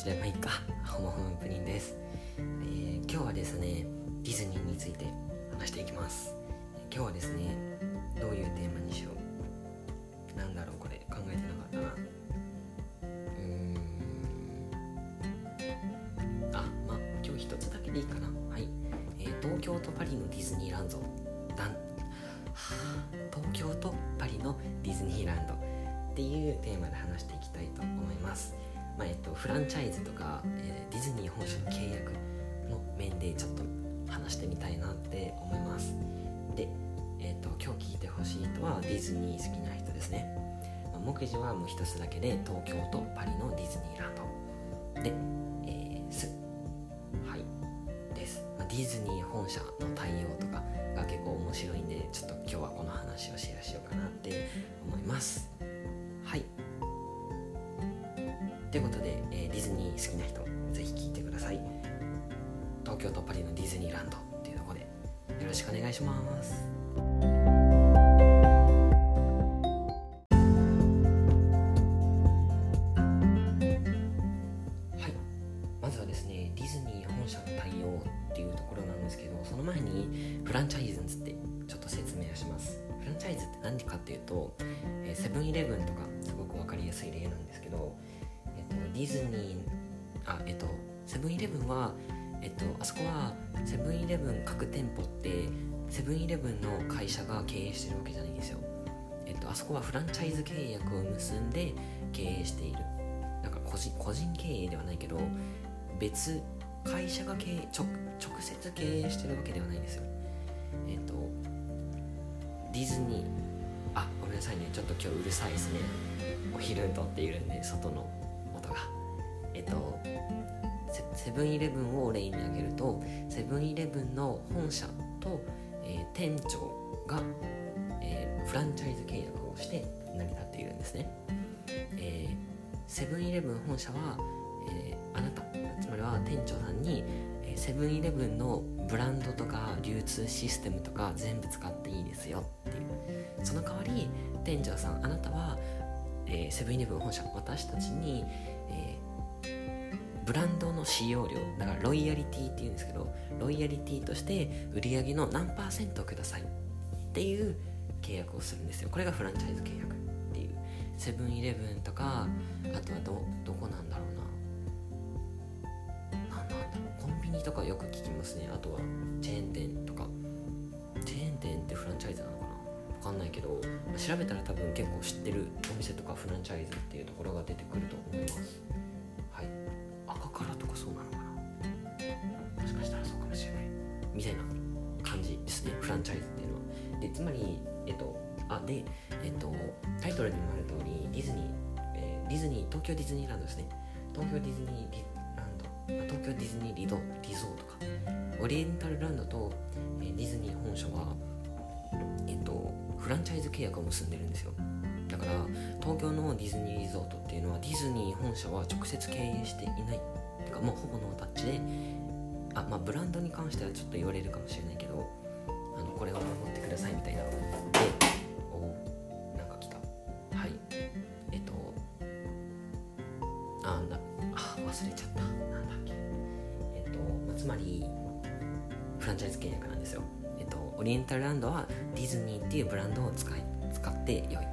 ちでもいいか。ホモホムプリンです、えー、今日はですねディズニーについて話していきます。今日はですねどういうテーマにしよう。なんだろうこれ。考えてなかったな。うーん。あまあ今日一つだけでいいかな。はい、えー、東京とパリのディズニーランド。だん東京とパリのディズニーランド。っていうテーマで話していきたいと思います。まあえっと、フランチャイズとか、えー、ディズニー本社の契約の面でちょっと話してみたいなって思います。で、えーと、今日聞いてほしい人はディズニー好きな人ですね、まあ、目次はもう一つだけで東京とパリのディズニーランド。で、えー、すはいです、まあ、ディズニー本社の対応とかが結構面白いんでちょっと今日はこの話をシェアしようかなって思います。はい。ということで、えー、ディズニー好きな人ぜひ聞いてください。東京とパリのディズニーランドっていうところでよろしくお願いします。はい。まずはですねディズニー本社の対応っていうところなんですけどその前にフランチャイズについてちょっと説明をします。フランチャイズって何かっていうとセブンイレブンとかすごく分かりやすい例なんですけどディズニーあえっとセブンイレブンはえっとあそこはセブンイレブン各店舗ってセブンイレブンの会社が経営してるわけじゃないんですよ。えっとあそこはフランチャイズ契約を結んで経営している。なんか個人個人経営ではないけど別会社が経営直直接経営してるわけではないんですよ。えっとディズニーあごめんなさいね。ちょっと今日うるさいですね。お昼にとっているんで外の。とセブンイレブンを例に挙げるとセブンイレブンの本社と、えー、店長が、えー、フランチャイズ契約をして成り立っているんですね、えセブンイレブン本社は、え、あなたつまりは店長さんにセブンイレブンのブランドとか流通システムとか全部使っていいですよっていう。その代わり店長さんあなたはえセブンイレブン本社私たちに、えブランドの使用料だからロイヤリティっていうんですけどロイヤリティとして売り上げの何パーセントをください。っていう契約をするんですよ。これがフランチャイズ契約っていう。セブンイレブンとかあとはどどこなんだろうな。何なんだろう。コンビニとかよく聞きますね。あとはチェーン店とか。チェーン店ってフランチャイズなのかな。分かんないけど調べたら多分結構知ってるお店とかフランチャイズっていうところが出てくると思います。ンチャイズっていうのは。でつまりえっとあでえっとタイトルにもある通りディズニー、えー、ディズニー東京ディズニーランドですね。東京ディズニーランド東京ディズニーリドリゾートか。オリエンタルランドと、えー、ディズニー本社はえっとフランチャイズ契約を結んでるんですよ。だから東京のディズニーリゾートっていうのはディズニー本社は直接経営していない。てかもうほぼノータッチであまあブランドに関してはちょっと言われるかもしれないけどこれを守ってくださいみたいな。でおなんか来た。はい。えっとあなあ忘れちゃった。なんだっけ。えっと、ま、つまりフランチャイズ契約なんですよ。えっとオリエンタルランドはディズニーっていうブランドを使い使って良い。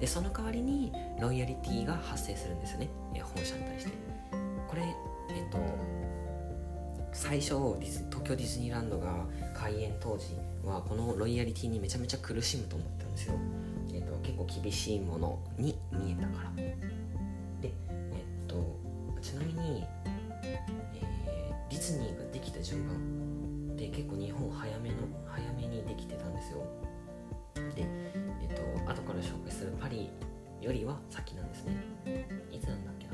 でその代わりにロイヤリティが発生するんですよね。本社に対して。これえっと最初東京ディズニーランドが開園当時はこのロイヤリティにめちゃめちゃ苦しむと思ったんですよ、えっと、結構厳しいものに見えたから。でえっとちなみに、えー、ディズニーができた順番で結構日本早めの早めにできてたんですよ。でえっと後から紹介するパリよりは先なんですね。いつなんだっけ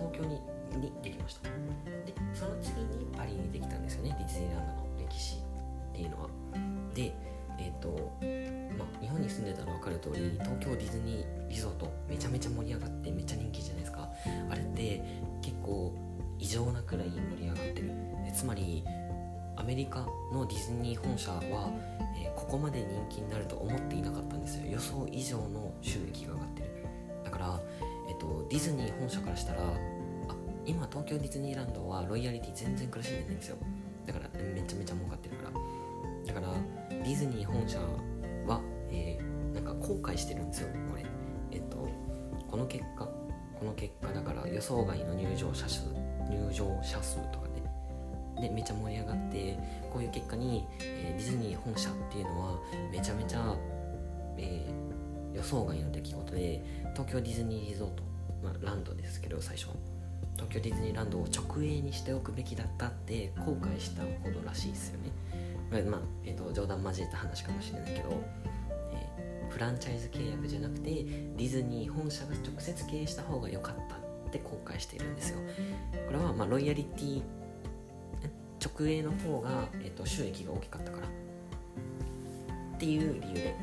東京ににできました。でその次にパリにできたんですよね。ディズニーランドの歴史っていうのは。でえっ、ー、とまあ日本に住んでたら分かる通り東京ディズニーリゾートめちゃめちゃ盛り上がってめっちゃ人気じゃないですか。あれって結構異常なくらい盛り上がってる。つまりアメリカのディズニー本社は、えー、ここまで人気になると思っていなかったんですよ。予想以上の収益が上がってる。だから、えーと、ディズニー本社からしたらあ今東京ディズニーランドはロイヤリティ全然苦しんでないんですよ。だからめちゃめちゃ儲かってるから。だからディズニー本社は、えー、なんか後悔してるんですよこれ。えっ、とこの結果この結果だから予想外の入場者数入場者数とかね。でめちゃ盛り上がってこういう結果に、えー、ディズニー本社っていうのはめちゃめちゃ、えー、予想外の出来事で東京ディズニーリゾート、まあ、ランドですけど最初東京ディズニーランドを直営にしておくべきだったって後悔したほどらしいですよね。まあ、えーと、冗談交えた話かもしれないけど、えー、フランチャイズ契約じゃなくてディズニー本社が直接経営した方が良かったって後悔しているんですよ。これはまあロイヤリティ直営の方が、えーと、収益が大きかったから。っていう理由で、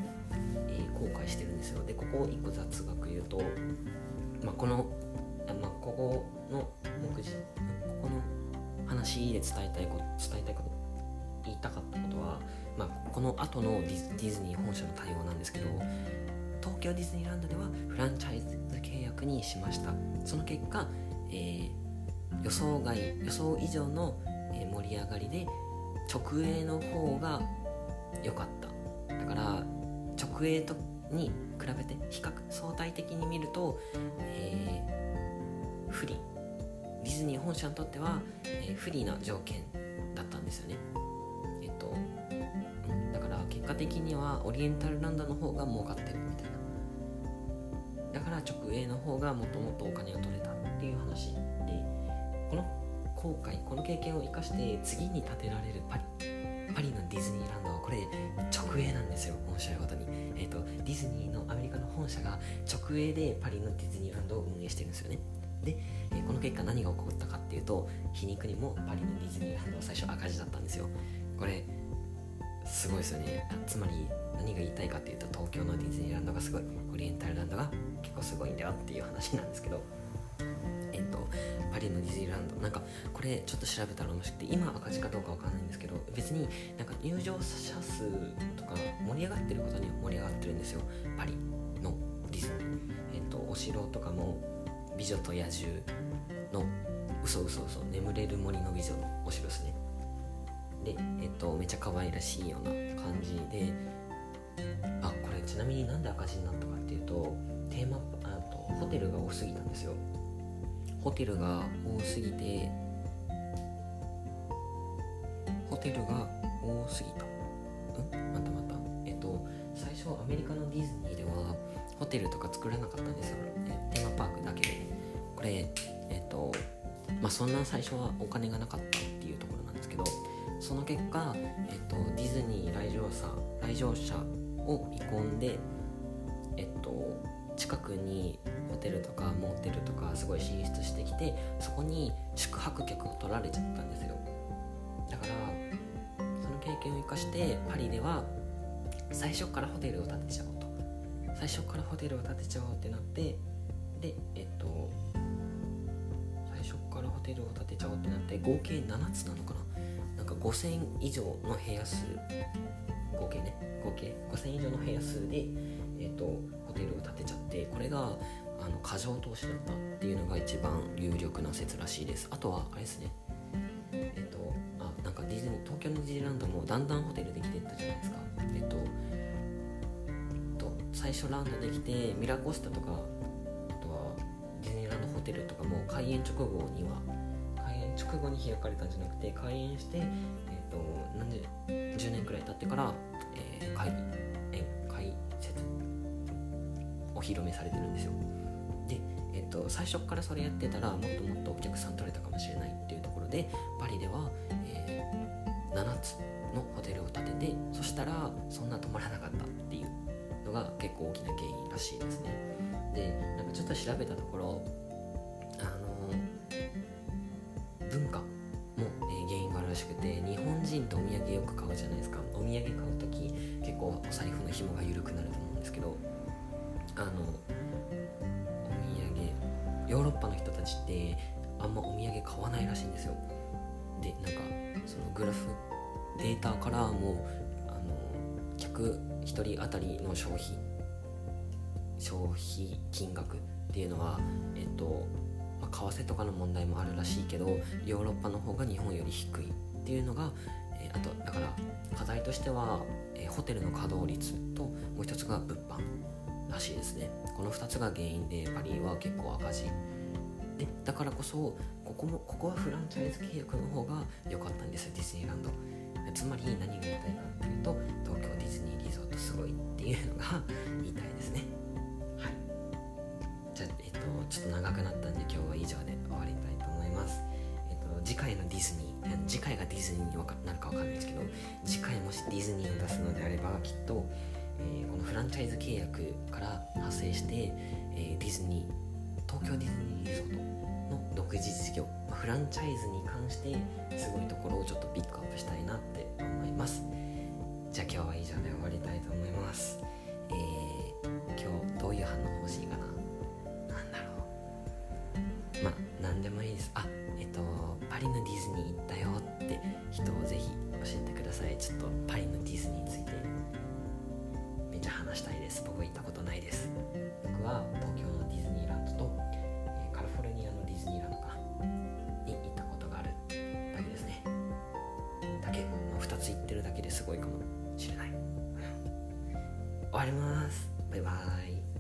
後悔してるんですよ。でここを1個雑学言うと、まあ、この、まあ、ここの目次ここの話で伝えたいこと伝えたいこと言いたかったことは、まあ、この後のディズニー本社の対応なんですけど東京ディズニーランドではフランチャイズ契約にしました。その結果、えー、予想外予想以上の、え、盛り上がりで直営の方が良かった。直営とに比べて比較相対的に見ると、えー、不利。ディズニー本社にとっては、えー、不利な条件だったんですよね。えっとだから結果的にはオリエンタルランドの方が儲かってるみたいな。だから直営の方がもっともっとお金が取れたっていう話でこの後悔この経験を生かして次に建てられるパリ。パリのディズニーランドはこれ直営なんですよ面白いことに、えーと、ディズニーのアメリカの本社が直営でパリのディズニーランドを運営してるんですよね。で、えー、この結果何が起こったかっていうと皮肉にもパリのディズニーランドは最初赤字だったんですよ。これすごいですよね。つまり何が言いたいかっていうと東京のディズニーランドがすごいオリエンタルランドが結構すごいんだよっていう話なんですけど。パリのディズニーランド。なんかこれちょっと調べたら面白くて今赤字かどうかわかんないんですけど別になんか入場者数とか盛り上がってることには盛り上がってるんですよパリのディズニーえっとお城とかも美女と野獣の嘘嘘嘘。眠れる森の美女のお城ですね。でえっとめちゃ可愛らしいような感じで。あこれちなみになんで赤字になったかっていうとテーマあとホテルが多すぎたんですよ。ホテルが多すぎてホテルが多すぎた。うんまたまた。えっと最初アメリカのディズニーではホテルとか作らなかったんですよ。テーマパークだけで。これえっとまあそんな最初はお金がなかったっていうところなんですけどその結果、えっと、ディズニー来場者来場者を見込んでえっと近くにテルとかモーテルとかすごい進出してきてそこに宿泊客を取られちゃったんですよ。だからその経験を生かしてパリでは最初からホテルを建てちゃおうと。最初からホテルを建てちゃおうってなってでえっと最初からホテルを建てちゃおうってなって合計7つなのかな？なんか5000以上の部屋数合計ね合計。5000以上の部屋数でえっとホテルを建てちゃってこれがあの過剰投資だったっていうのが一番有力な説らしいです。あとはあれですね。えっとあなんかディズニー東京のディズニーランドもだんだんホテルできてったじゃないですか。えっとと最初ランドできてミラコスタとかあとはディズニーランドホテルとかも開園直後には開園直後に開かれたんじゃなくて開園して、えっと何十10年くらい経ってから、えー、開園開設お披露目されてるんですよ。えっと、最初からそれやってたらもっともっとお客さん取れたかもしれないっていうところでパリでは、えー、7つのホテルを建ててそしたらそんな泊まらなかったっていうのが結構大きな原因らしいですね。でなんかちょっと調べたところあの文化も、え、原因があるらしくて日本人ってお土産よく買うじゃないですか。お土産買う時結構お財布の紐が緩くなると思うんですけどあのヨーロッパの人たちってあんまお土産買わないらしいんですよ。でなんかそのグラフデータからもうあの客1人当たりの消費消費金額っていうのはえっと、まあ、為替とかの問題もあるらしいけどヨーロッパの方が日本より低いっていうのが、えー、あとだから課題としては、えー、ホテルの稼働率ともう一つが物販。らしいですね。この2つが原因でパリは結構赤字。でだからこそここもここはフランチャイズ契約の方が良かったんですディズニーランド。つまり何が言いたいかっていうと東京ディズニーリゾートすごいっていうのが 言いたいですね。はい。じゃあ、えっと、ちょっと長くなったんで今日は以上で終わりたいと思います。えっと次回のディズニー次回がディズニーになるか分かんないですけど次回もしディズニーを出すのであればきっと、えー、このフランチャイズ契約から発生して、えー、ディズニー東京ディズニーリゾートの独自事業、まあ、フランチャイズに関してすごいところをちょっとピックアップしたいなって思います。じゃあ今日は以上で終わりたいと思います。えー、今日どういう反応欲しいかな？なんだろう。したいです。僕行ったことないです。僕は東京のディズニーランドと、えカリフォルニアのディズニーランドか。に行ったことがあるだけですね。だけ、ま2つ行ってるだけですごいかもしれない。終わります。バイバーイ。